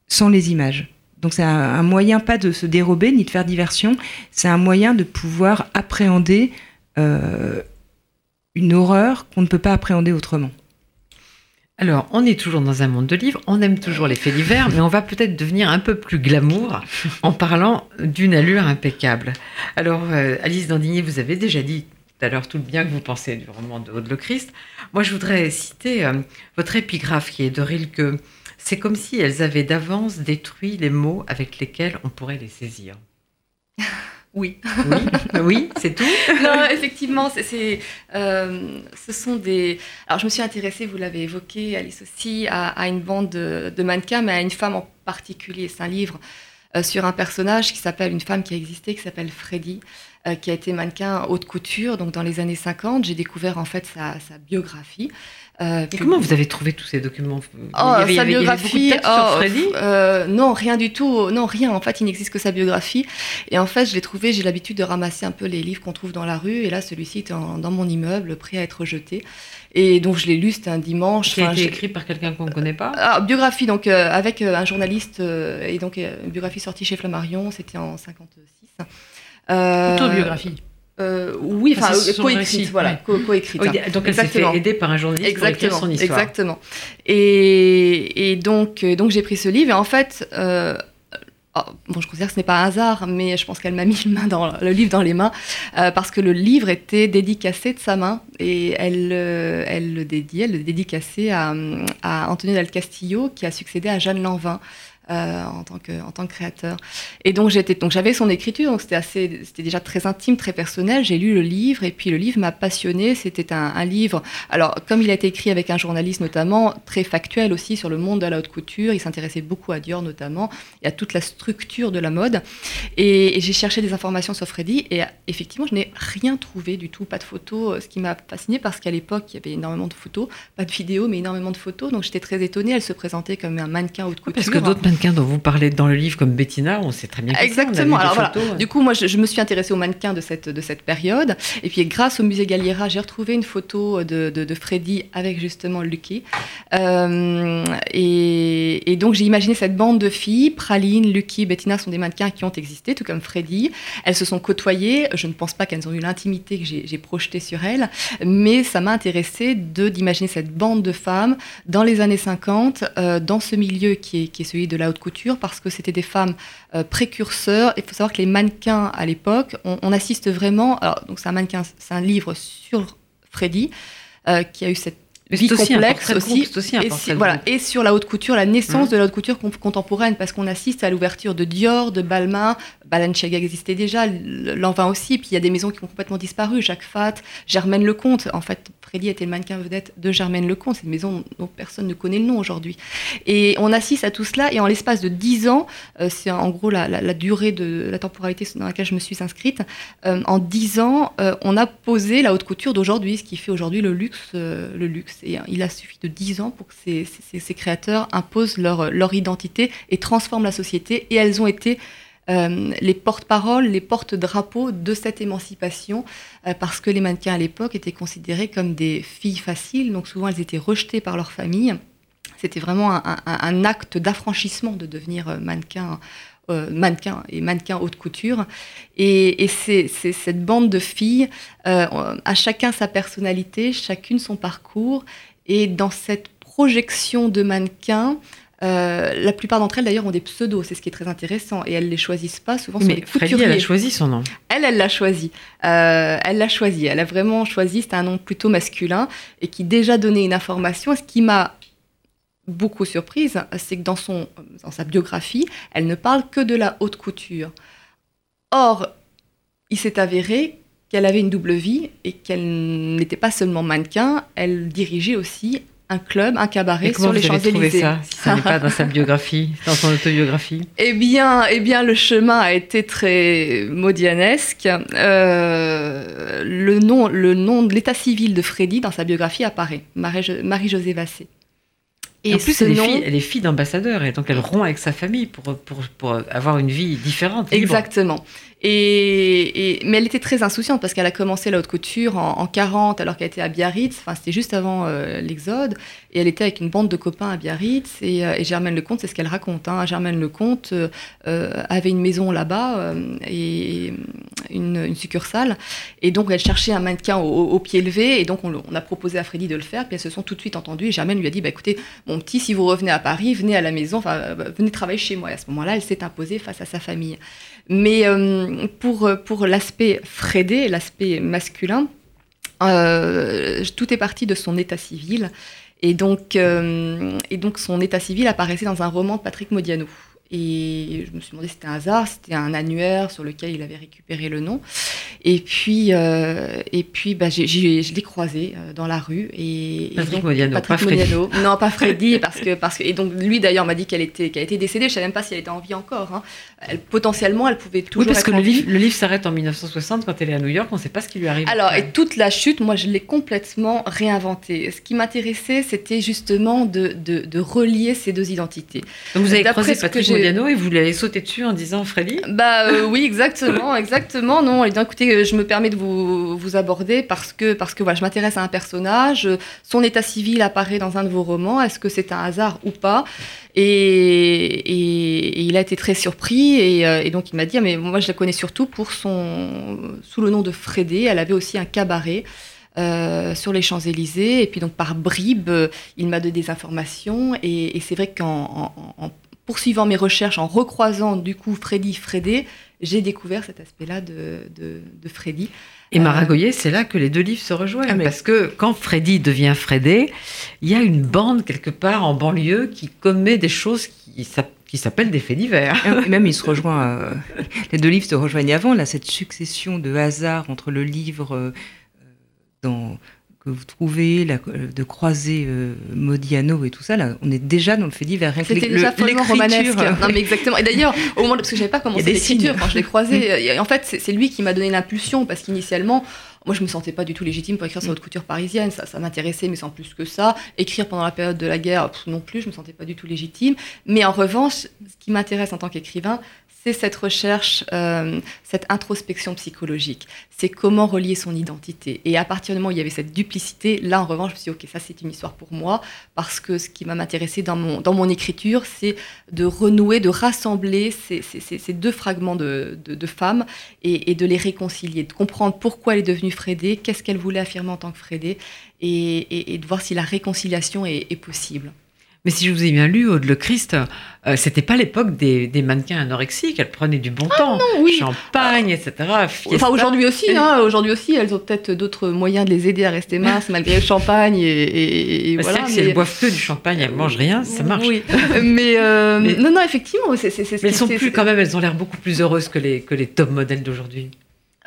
sans les images. Donc c'est un, moyen pas de se dérober ni de faire diversion, c'est un moyen de pouvoir appréhender euh, une horreur qu'on ne peut pas appréhender autrement. Alors, on est toujours dans un monde de livres, on aime toujours les faits divers, mais on va peut-être devenir un peu plus glamour en parlant d'une allure impeccable. Alors, euh, Alice Dandigny, vous avez déjà dit tout à l'heure tout le bien que vous pensez du roman de Aude le Christ. Moi, je voudrais citer euh, votre épigraphe qui est de Rilke. C'est comme si elles avaient d'avance détruit les mots avec lesquels on pourrait les saisir. Oui. Oui, oui c'est tout? non, effectivement, c'est, euh, ce sont des. Alors, je me suis intéressée, vous l'avez évoqué, Alice aussi, à, à une bande de, de, mannequins, mais à une femme en particulier. C'est un livre euh, sur un personnage qui s'appelle, une femme qui a existé, qui s'appelle Freddy, euh, qui a été mannequin haute couture. Donc, dans les années 50, j'ai découvert en fait sa, sa biographie. Euh, Et comment vous avez trouvé tous ces documents oh, il y avait, Sa il y avait, biographie, il y avait oh, sur Freddy euh, Non, rien du tout. Non, rien. En fait, il n'existe que sa biographie. Et en fait, je l'ai trouvé. J'ai l'habitude de ramasser un peu les livres qu'on trouve dans la rue. Et là, celui-ci était en, dans mon immeuble, prêt à être jeté. Et donc, je l'ai lu. C'était un dimanche. Qui a été écrit par quelqu'un qu'on ne connaît pas ah, Biographie, donc euh, avec un journaliste. Et donc, une biographie sortie chez Flammarion. C'était en 56. Autobiographie. Euh, oui, enfin, enfin coécrite, voilà, co coécrite. Oui, donc elle s'est fait aider par un journaliste exactement, pour écrire son histoire. Exactement. Et, et donc, donc j'ai pris ce livre et en fait, euh, oh, bon, je considère que ce n'est pas un hasard, mais je pense qu'elle m'a mis le, main dans, le livre dans les mains euh, parce que le livre était dédicacé de sa main et elle, euh, elle le dédiait, elle le dédicaçait à, à Antonio del Castillo qui a succédé à Jeanne Lanvin. Euh, en, tant que, en tant que créateur. Et donc j'étais, donc j'avais son écriture, donc c'était assez, c'était déjà très intime, très personnel. J'ai lu le livre et puis le livre m'a passionné. C'était un, un, livre, alors comme il a été écrit avec un journaliste notamment, très factuel aussi sur le monde de la haute couture. Il s'intéressait beaucoup à Dior notamment et à toute la structure de la mode. Et, et j'ai cherché des informations sur Freddy et effectivement je n'ai rien trouvé du tout, pas de photos. Ce qui m'a fasciné parce qu'à l'époque il y avait énormément de photos, pas de vidéos mais énormément de photos. Donc j'étais très étonnée. Elle se présentait comme un mannequin haute couture. Parce que d'autres mannequins dont vous parlez dans le livre comme Bettina, on sait très bien Exactement. Ça, Alors voilà. photos, ouais. Du coup, moi, je, je, me suis intéressée aux mannequins de cette, de cette période. Et puis, grâce au musée Galliera, j'ai retrouvé une photo de, de, de, Freddy avec justement Lucky. Euh, et, et, donc, j'ai imaginé cette bande de filles. Praline, Lucky, Bettina sont des mannequins qui ont existé, tout comme Freddy. Elles se sont côtoyées. Je ne pense pas qu'elles ont eu l'intimité que j'ai projetée sur elles. Mais ça m'a intéressée d'imaginer cette bande de femmes dans les années 50, euh, dans ce milieu qui est, qui est celui de la haute couture parce que c'était des femmes euh, précurseurs. Il faut savoir que les mannequins à l'époque, on, assiste vraiment. Alors, donc c'est un mannequin, c'est un livre sur Freddy euh, qui a eu cette vie complexe aussi, aussi et, voilà, et sur la haute couture, la naissance mmh. de la haute couture contemporaine, parce qu'on assiste à l'ouverture de Dior, de Balmain, Balenciaga existait déjà, Lanvin aussi, puis il y a des maisons qui ont complètement disparu, Jacques Fat, Germaine Lecomte. En fait, Freddy était le mannequin vedette de Germaine Lecomte, c'est une maison dont personne ne connaît le nom aujourd'hui. Et on assiste à tout cela, et en l'espace de 10 ans, euh, c'est en gros la, durée de la temporalité dans laquelle je me suis inscrite, euh, en 10 ans, euh, on a posé la haute couture d'aujourd'hui, ce qui fait aujourd'hui le luxe. le luxe. Il a suffi de 10 ans pour que ces, créateurs imposent leur, identité et transforment la société, et elles ont été euh, les porte-paroles, les porte-drapeaux de cette émancipation, euh, parce que les mannequins à l'époque étaient considérés comme des filles faciles, donc souvent elles étaient rejetées par leur famille. C'était vraiment un, acte d'affranchissement de devenir euh, mannequin. mannequin et mannequin haute couture. Et, c'est cette bande de filles, à chacun sa personnalité, chacune son parcours. Et dans cette projection de mannequin, euh, la plupart d'entre elles, d'ailleurs, ont des pseudos, c'est ce qui est très intéressant, et elles les choisissent pas. Souvent, Mais Freddy, elle a choisi son nom. Elle, elle l'a choisi. Euh, elle l'a choisi. Elle a vraiment choisi. C'était un nom plutôt masculin et qui déjà donnait une information. Ce qui m'a beaucoup surprise, c'est que dans, son, dans sa biographie, elle ne parle que de la haute couture. Or, il s'est avéré qu'elle avait une double vie et qu'elle n'était pas seulement mannequin, elle dirigeait aussi un club, un cabaret sur les Champs-Élysées. ça si ça n'est pas dans sa biographie, dans son autobiographie? Eh bien, eh bien, le chemin a été très modianesque. Euh, le nom, le nom de l'état civil de Freddy dans sa biographie apparaît, Marie-Josée Vassé. Et en plus, elle, est fille, elle est fille d'ambassadeur et donc elle rompt avec sa famille pour, pour, pour avoir une vie différente. Exactement. Et, mais elle était très insouciante parce qu'elle a commencé la haute couture en, 40 alors qu'elle était à Biarritz. Enfin, c'était juste avant euh, l'Exode. Et elle était avec une bande de copains à Biarritz. Et, euh, Germaine Lecomte, c'est ce qu'elle raconte. Hein. Germaine Lecomte euh, avait une maison là-bas et une, succursale. Et donc, elle cherchait un mannequin au, pied levé. Et donc, on, a proposé à Freddy de le faire. Puis elles se sont tout de suite entendues. Et Germaine lui a dit bah, écoutez, mon petit, si vous revenez à Paris, venez à la maison, enfin, venez travailler chez moi. Et à ce moment-là, elle s'est imposée face à sa famille. Mais euh, pour, pour l'aspect frédé, l'aspect masculin, euh, tout est parti de son état civil. Et donc, euh, et donc son état civil apparaissait dans un roman de Patrick Modiano. Et je me suis demandé si c'était un hasard, c'était un annuaire sur lequel il avait récupéré le nom. Et puis, euh, et puis bah, je l'ai croisé euh, dans la rue. Et, Patrick Modiano, pas Freddy. Non, pas Freddy. parce que, parce que, et donc, lui, d'ailleurs, m'a dit qu'elle était, qu'elle était décédée. Je ne savais même pas si elle était en vie encore. Hein. Elle, potentiellement, elle pouvait toujours. Oui, parce que le livre, le livre s'arrête en 1960 quand elle est à New York. On ne sait pas ce qui lui arrive. Alors, et toute la chute, moi, je l'ai complètement réinventée. Ce qui m'intéressait, c'était justement de, de, de, relier ces deux identités. Donc, vous avez croisé Patrick Et vous l'avez sauté dessus en disant Freddy? Bah euh, oui, exactement, exactement. Non, et bien écoutez, je me permets de vous, vous aborder parce que, parce que voilà, je m'intéresse à un personnage. Son état civil apparaît dans un de vos romans. Est-ce que c'est un hasard ou pas? Et, il a été très surpris. Euh, et, donc il m'a dit ah, Mais moi, je la connais surtout pour son. sous le nom de Frédé. Elle avait aussi un cabaret. Euh, sur les Champs-Élysées. Et puis donc par bribes, il m'a donné des informations. Et, c'est vrai qu'en poursuivant mes recherches, en recroisant du coup Freddy Frédé, j'ai découvert cet aspect-là de, de, Freddy. Et Maragoyer, euh, c'est là que les deux livres se rejoignent. Ah, parce que quand Freddy devient Frédé, il y a une bande quelque part en banlieue qui commet des choses qui, qui s'appellent des faits divers. Et même, il se rejoint. Euh, les deux livres se rejoignent avant, là, cette succession de hasards entre le livre euh, dans que vous trouvez, la, de croiser euh, Modiano et tout ça, là, on est déjà dans le fait divers. C'était déjà follement romanesque. Non, mais exactement. Et d'ailleurs, au moment, parce que je savais pas comment commencé l'écriture quand je l'ai croisé, en fait, c'est lui qui m'a donné l'impulsion, parce qu'initialement, moi, je me sentais pas du tout légitime pour écrire sur haute couture parisienne. Ça, ça m'intéressait, mais sans plus que ça. Écrire pendant la période de la guerre, non plus, je me sentais pas du tout légitime. Mais en revanche, ce qui m'intéresse en tant qu'écrivain, c'est cette recherche, euh, cette introspection psychologique. C'est comment relier son identité. Et à partir du moment où il y avait cette duplicité, là, en revanche, je me suis dit, OK, ça, c'est une histoire pour moi, parce que ce qui va m'intéresser dans mon, dans mon écriture, c'est de renouer, de rassembler ces, ces, deux fragments de, de, femmes et, de les réconcilier, de comprendre pourquoi elle est devenue Frédé, qu'est-ce qu'elle voulait affirmer en tant que Frédé, et, et, de voir si la réconciliation est, est possible. Mais si je vous ai bien lu, Aude Le Christ, euh, c'était pas l'époque des, des mannequins anorexiques. Elles prenaient du bon temps. oui. Champagne, etc. fiesta. Enfin, aujourd'hui aussi, hein, aujourd'hui aussi, elles ont peut-être d'autres moyens de les aider à rester minces malgré le champagne et, et- et Bah, voilà. Que si mais- elles boivent que du champagne, elles mangent rien, ça marche. Oui, mais, euh, Mais- non, non, effectivement, c'est c'est- c'est ce Mais elles sont plus, quand même, elles ont l'air beaucoup plus heureuses que les, que les top modèles d'aujourd'hui.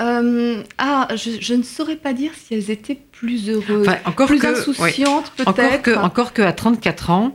Euh, ah, je, je ne saurais pas dire si elles étaient plus heureuses, Enfin, encore plus que, ouais. insouciantes encore peut-être. que, encore que à 34 ans,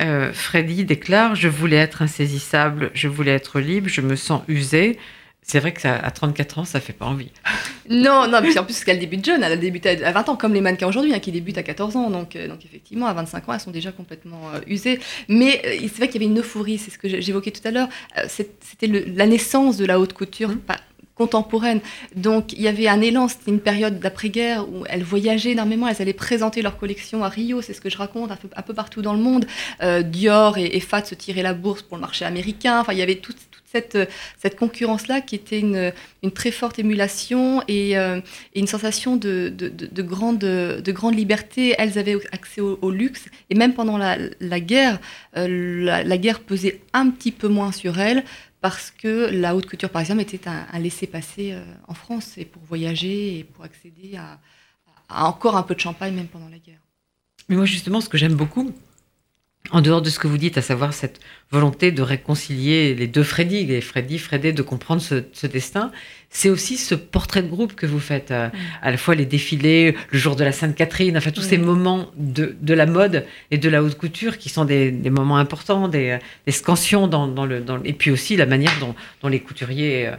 euh, Freddy déclare Je voulais être insaisissable, je voulais être libre, je me sens usée. C'est vrai que ça, à 34 ans, ça fait pas envie. Non, non, puis en plus, parce qu'elle débute jeune, elle a débuté à 20 ans, comme les mannequins aujourd'hui, hein, qui débutent à 14 ans. Donc, euh, donc effectivement, à 25 ans, elles sont déjà complètement euh, usées. Mais c'est vrai qu'il y avait une euphorie, c'est ce que j'évoquais tout à l'heure. C'était la naissance de la haute couture. Pas- contemporaine. Donc il y avait un élan, c'était une période d'après-guerre où elles voyageaient énormément, elles allaient présenter leur collection à Rio, c'est ce que je raconte, un peu, partout dans le monde. Euh, Dior et, et Fat se tiraient la bourse pour le marché américain, enfin il y avait toute, euh, cette concurrence-là qui était une, très forte émulation et, euh, une sensation de, de, de- de grande, de grande liberté. Elles avaient accès au, luxe et même pendant la, guerre, la guerre pesait un petit peu moins sur elles parce que la haute couture, par exemple, était un, un laissez-passer euh, en France et pour voyager et pour accéder à encore un peu de champagne même pendant la guerre. Mais moi, justement, ce que j'aime beaucoup, en dehors de ce que vous dites, à savoir cette volonté de réconcilier les deux Freddy, les Freddy, Freddy, de comprendre ce, ce destin, c'est aussi ce portrait de groupe que vous faites, euh, à la fois les défilés, le jour de la Sainte-Catherine, enfin tous Oui. ces moments de, de la mode et de la haute couture qui sont des, des moments importants, des, des scansions dans, dans le, dans et puis aussi la manière dont, dont les couturiers euh,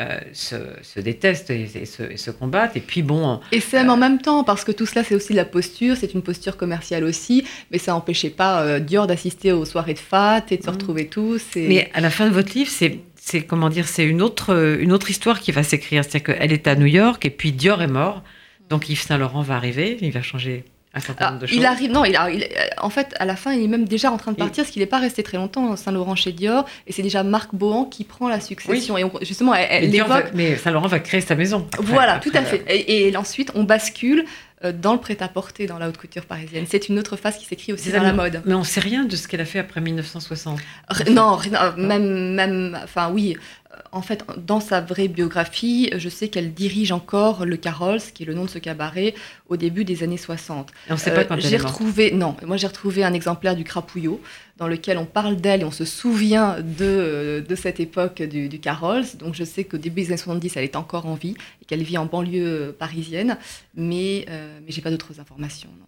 euh, se, se détestent et, et se, et se combattent. Et puis bon, Et s'aiment en même temps, parce que tout cela, c'est aussi de la posture, c'est une posture commerciale aussi, mais ça n'empêchait pas euh, Dior d'assister aux soirées de fat et de se Mhm. retrouver tous. Et... Mais à la fin de votre livre, c'est c'est comment dire, c'est une autre une autre histoire qui va s'écrire. C'est-à-dire qu'elle est à New York et puis Dior est mort, donc Yves Saint Laurent va arriver, il va changer un certain Ah, nombre de choses. il arrive, non, il, a- il- en fait, à la fin, il est même déjà en train de partir, parce qu'il n'est pas resté très longtemps Saint-Laurent chez Dior, et c'est déjà Marc Bohan qui prend la succession. Et on- justement, elle, mais, Dior va- l'évoque. mais Saint Laurent va créer sa maison. après- Voilà, après, tout à euh, fait. Et, et ensuite, on bascule euh, dans le prêt-à-porter, dans la haute couture parisienne. C'est une autre phase qui s'écrit aussi dans la mode. Mais on sait rien de ce qu'elle a fait après 1960. R- Non, euh, même, même, enfin oui. euh, En fait, dans sa vraie biographie, je sais qu'elle dirige encore le Carols, qui est le nom de ce cabaret, au début des années 60. Et on ne sait Euh, pas quand elle J'ai retrouvé, non, moi j'ai retrouvé un exemplaire du Crapouillot dans lequel on parle d'elle et on se souvient de, euh, de cette époque du, du Carols. Donc je sais qu'au début des années 70, elle est encore en vie et qu'elle vit en banlieue euh, parisienne, mais, euh, mais j'ai pas d'autres informations. non.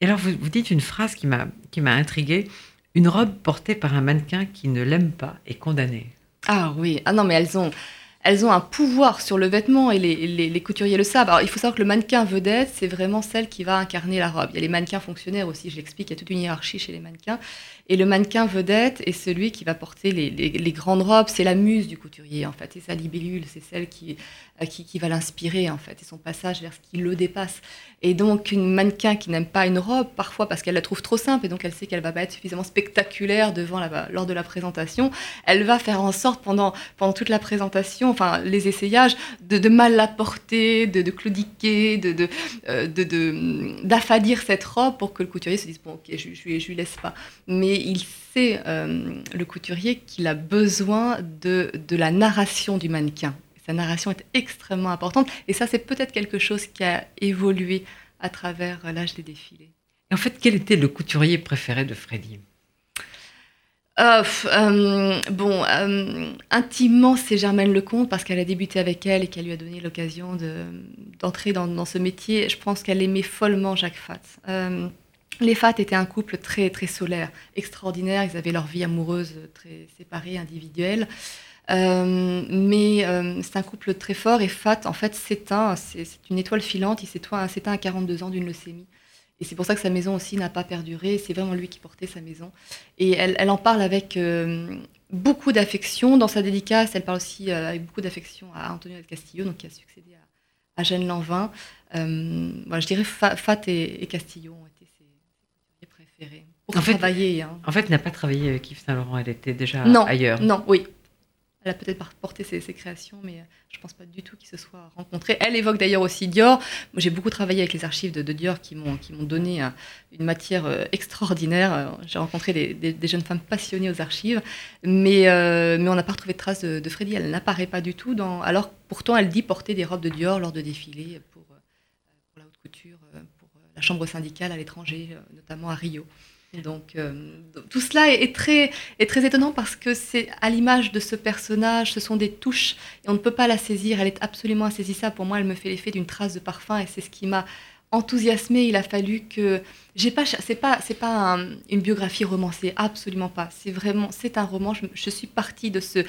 Et alors vous, vous dites une phrase qui m'a qui m'a intriguée. Une robe portée par un mannequin qui ne l'aime pas est condamnée. Ah oui, ah non, mais elles ont, elles ont un pouvoir sur le vêtement et les, couturiers le savent. Alors, il faut savoir que le mannequin vedette, c'est vraiment celle qui va incarner la robe. Il y a les mannequins fonctionnaires aussi, je l'explique, il y a toute une hiérarchie chez les mannequins. Et le mannequin vedette est celui qui va porter les, grandes robes, c'est la muse du couturier en fait, c'est sa libellule, c'est celle qui, qui, va l'inspirer en fait, et son passage vers ce qui le dépasse. Et donc, une mannequin qui n'aime pas une robe, parfois parce qu'elle la trouve trop simple et donc elle sait qu'elle va pas être suffisamment spectaculaire devant lors de la présentation, elle va faire en sorte pendant, pendant toute la présentation, enfin les essayages, de, mal la porter, de, de claudiquer, de, euh, de- d'affadir cette robe pour que le couturier se dise bon ok je, je, je lui laisse pas. Mais il sait euh, le couturier qu'il a besoin de, de la narration du mannequin. Sa narration est extrêmement importante et ça c'est peut-être quelque chose qui a évolué à travers l'âge des défilés. Et en fait, quel était le couturier préféré de Freddy? Euh, euh, bon, euh, intimement, c'est Germaine Lecomte parce qu'elle a débuté avec elle et qu'elle lui a donné l'occasion de- d'entrer dans, dans ce métier. Je pense qu'elle aimait follement Jacques Fat. Les Fat étaient un couple très très solaire, extraordinaire. Ils avaient leur vie amoureuse très séparée, individuelle. Euh, mais euh, c'est un couple très fort et Fat, en fait, s'éteint. C'est une étoile filante. Il s'éteint à 42 ans d'une leucémie. Et c'est pour ça que sa maison aussi n'a pas perduré. C'est vraiment lui qui portait sa maison. Et elle, en parle avec euh, beaucoup d'affection. Dans sa dédicace, elle parle aussi avec beaucoup d'affection à Antonio del Castillo, donc qui a succédé à, à Jeanne Lanvin. Je dirais Fa- Fat et, et Castillo ont Pour En fait- travailler. hein. En fait, elle n'a pas travaillé avec Yves Saint Laurent, elle était déjà Non, ailleurs. Non, oui. elle a peut-être porté ses, créations, mais je ne pense pas du tout qu'ils se soient rencontrés. Elle évoque d'ailleurs aussi Dior. Moi, j'ai beaucoup travaillé avec les archives de, Dior qui m'ont donné une matière extraordinaire. J'ai rencontré des, jeunes femmes passionnées aux archives, mais, mais on n'a pas retrouvé de traces de, de Freddy. Elle n'apparaît pas du tout. Dans, alors pourtant, elle dit porter des robes de Dior lors de défilés pour, pour la haute couture, chambre syndicale à l'étranger, notamment à Rio. Donc euh, tout cela est, très, est très étonnant parce que c'est à l'image de ce personnage, ce sont des touches et on ne peut pas la saisir, elle est absolument insaisissable. Pour moi, elle me fait l'effet d'une trace de parfum et c'est ce qui m'a enthousiasmée. Il a fallu que j'ai pas, c'est pas, c'est pas une biographie romancée, absolument pas. C'est vraiment, c'est un roman. Je, suis partie de ce,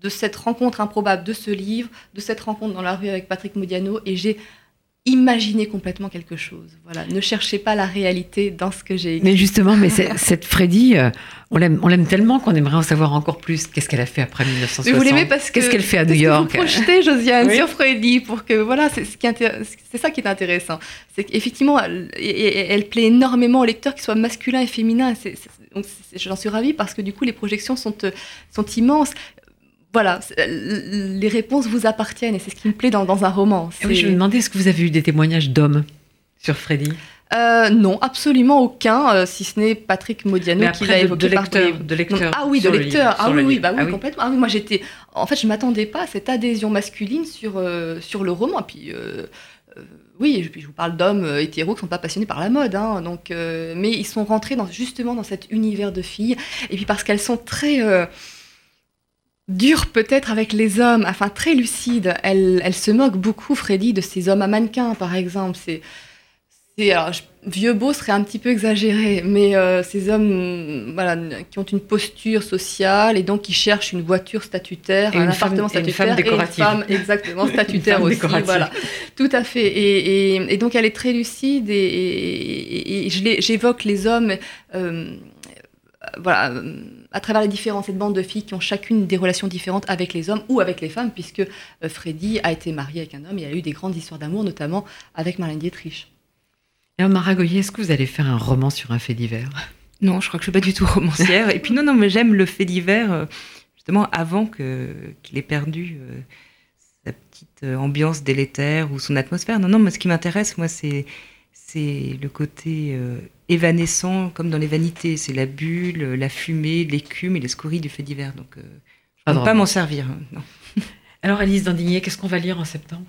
de cette rencontre improbable de ce livre, de cette rencontre dans la rue avec Patrick Modiano et j'ai imaginez complètement quelque chose. Voilà, ne cherchez pas la réalité dans ce que j'ai écrit. Mais justement, mais cette Freddy, euh, on l'aime, tellement qu'on aimerait en savoir encore plus. Qu'est-ce qu'elle a fait après 1960 mais Vous l'aimez parce que qu'est-ce qu'elle fait à New York que Vous projetez Josiane sur Freddy pour que voilà, c'est ce qui c'est ça qui est intéressant. C'est qu'effectivement, elle, elle, plaît énormément aux lecteurs, qu'ils soient masculins et féminins. j'en suis ravie parce que du coup, les projections sont, euh, sont immenses voilà, les réponses vous appartiennent et c'est ce qui me plaît dans, un roman. Oui, je me demandais, est-ce que vous avez eu des témoignages d'hommes sur Freddy? Euh, non, absolument aucun, euh, si ce n'est Patrick Modiano qui l'a évoqué. De, lecteur, de lecteur. Ah oui, de lecteur. Ah oui, oui, bah oui, ah complètement. Ah oui, moi j'étais. En fait, je m'attendais pas à cette adhésion masculine sur, euh, sur le roman. Et puis, oui, je, je, vous parle d'hommes hétéros qui sont pas passionnés par la mode, hein, donc, mais ils sont rentrés dans, justement dans cet univers de filles. Et puis parce qu'elles sont très dure peut-être avec les hommes, enfin très lucide. Elle, elle, se moque beaucoup, Freddy, de ces hommes à mannequins, par exemple. C'est, vieux beau serait un petit peu exagéré, mais euh, ces hommes voilà, qui ont une posture sociale et donc qui cherchent une voiture statutaire, un appartement statutaire, et une femme décorative. une femme exactement statutaire aussi. Voilà, tout à fait. Et, et, donc elle est très lucide et, et j'évoque les hommes. Euh, voilà, à travers les différentes cette bande de filles qui ont chacune des relations différentes avec les hommes ou avec les femmes, puisque euh, Freddy a été marié avec un homme et a eu des grandes histoires d'amour, notamment avec Marlène Dietrich. Et Maragoyer, est-ce que vous allez faire un roman sur un fait divers? Non, je crois que je ne suis pas du tout romancière. et puis non, non, mais j'aime le fait divers, euh, justement, avant qu'il ait perdu euh, sa petite ambiance délétère ou son atmosphère. Non, non, mais ce qui m'intéresse, moi, c'est c'est le côté euh, évanescent, comme dans les vanités. C'est la bulle, la fumée, l'écume et les scories du fait divers. Donc, euh, je ne peux pas m'en servir. Hein, Alors, Alice Dandigné, qu'est-ce qu'on va lire en septembre?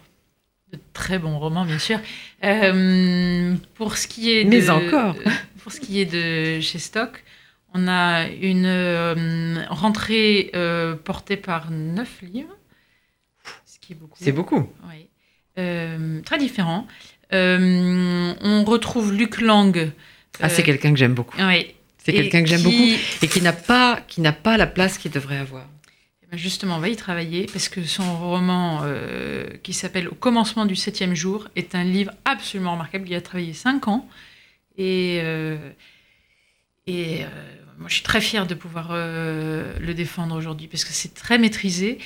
De très bons romans, bien sûr. Euh, pour ce qui est Mais encore Pour ce qui est de chez Stock, on a une rentrée portée par neuf livres, ce qui est beaucoup. C'est beaucoup. Oui. très différent. Euh, on retrouve Luc Lang. Ah, c'est euh, quelqu'un que j'aime beaucoup. Oui. C'est quelqu'un que j'aime beaucoup et qui n'a pas, qui n'a pas la place qu'il devrait avoir. Eh ben, justement, on va y travailler parce que son roman euh, qui s'appelle Au commencement du septième jour est un livre absolument remarquable. Il a travaillé cinq ans et, et moi je suis très fière de pouvoir le défendre aujourd'hui parce que c'est très maîtrisé.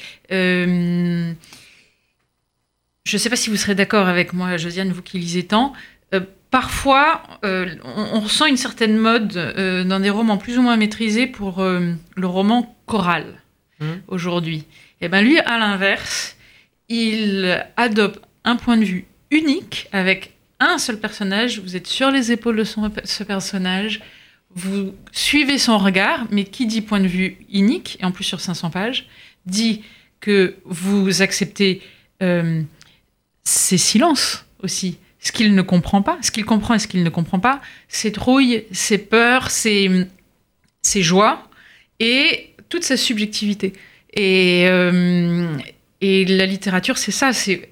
Je ne sais pas si vous serez d'accord avec moi, Josiane, vous qui lisez tant. Euh, parfois, euh, on, ressent une certaine mode euh, dans des romans plus ou moins maîtrisés pour le roman choral mmh. aujourd'hui. Et eh bien lui, à l'inverse, il adopte un point de vue unique avec un seul personnage. Vous êtes sur les épaules de son, ce personnage. Vous suivez son regard, mais qui dit point de vue unique, et en plus sur 500 pages, dit que vous acceptez ses silences aussi. Ce qu'il ne comprend pas, ce qu'il comprend et ce qu'il ne comprend pas, ses trouilles, ses peurs, ses, ses joies et toute sa subjectivité. Et, euh, et la littérature, c'est ça, c'est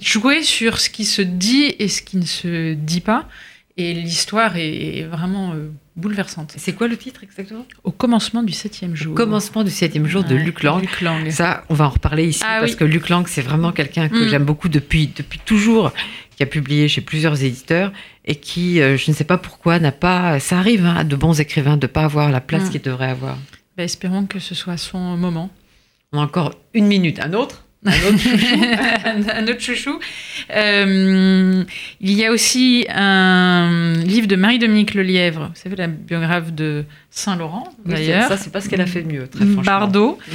jouer sur ce qui se dit et ce qui ne se dit pas. Et l'histoire est vraiment euh, bouleversante. C'est quoi le titre exactement? Au commencement du septième jour. Au commencement du septième jour de Luc Lang. Luc Lang. Ça, on va en reparler ici ah parce que Luc Lang, c'est vraiment quelqu'un que mm. j'aime beaucoup depuis, depuis toujours, qui a publié chez plusieurs éditeurs et qui, euh, je ne sais pas pourquoi, n'a pas. Ça arrive hein, à de bons écrivains de ne pas avoir la place mm. qu'ils devraient avoir. Bah, espérons que ce soit son moment. On a encore une minute. Un autre Un autre chouchou. un autre chouchou. Euh, il y a aussi un livre de Marie-Dominique Lelièvre, vous savez, la biographe de Saint-Laurent, Oui, d'ailleurs. Ça, c'est pas ce qu'elle a fait de mieux, très franchement. Bardot Mm.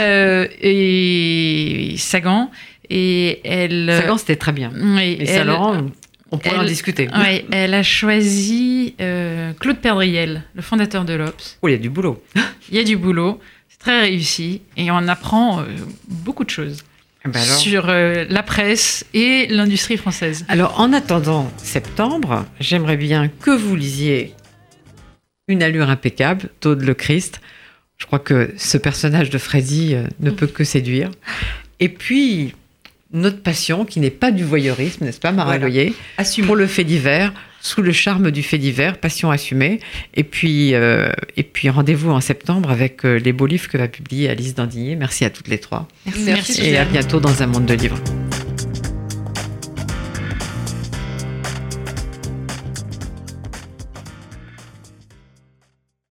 euh, et Sagan. Et elle. Sagan, c'était très bien. oui, Mais elle- Saint-Laurent, on pourrait en discuter. ouais, elle a choisi euh, Claude Perdriel, le fondateur de l'Obs. Oh, il y a du boulot. Il y a du boulot, c'est très réussi et on apprend euh, beaucoup de choses ben alors. sur euh, la presse et l'industrie française. Alors, en attendant septembre, j'aimerais bien que vous lisiez Une allure impeccable d'Aude Le Christ. Je crois que ce personnage de Freddy euh, ne peut que séduire. Et puis, notre passion, qui n'est pas du voyeurisme, n'est-ce pas, Mara Voilà. Pour le fait divers, sous le charme du fait divers, passion assumée. Et puis, euh, et puis rendez-vous en septembre avec euh, les beaux livres que va publier Alice Dandigné. Merci à toutes les trois. Merci, Et à bientôt dans un monde de livres.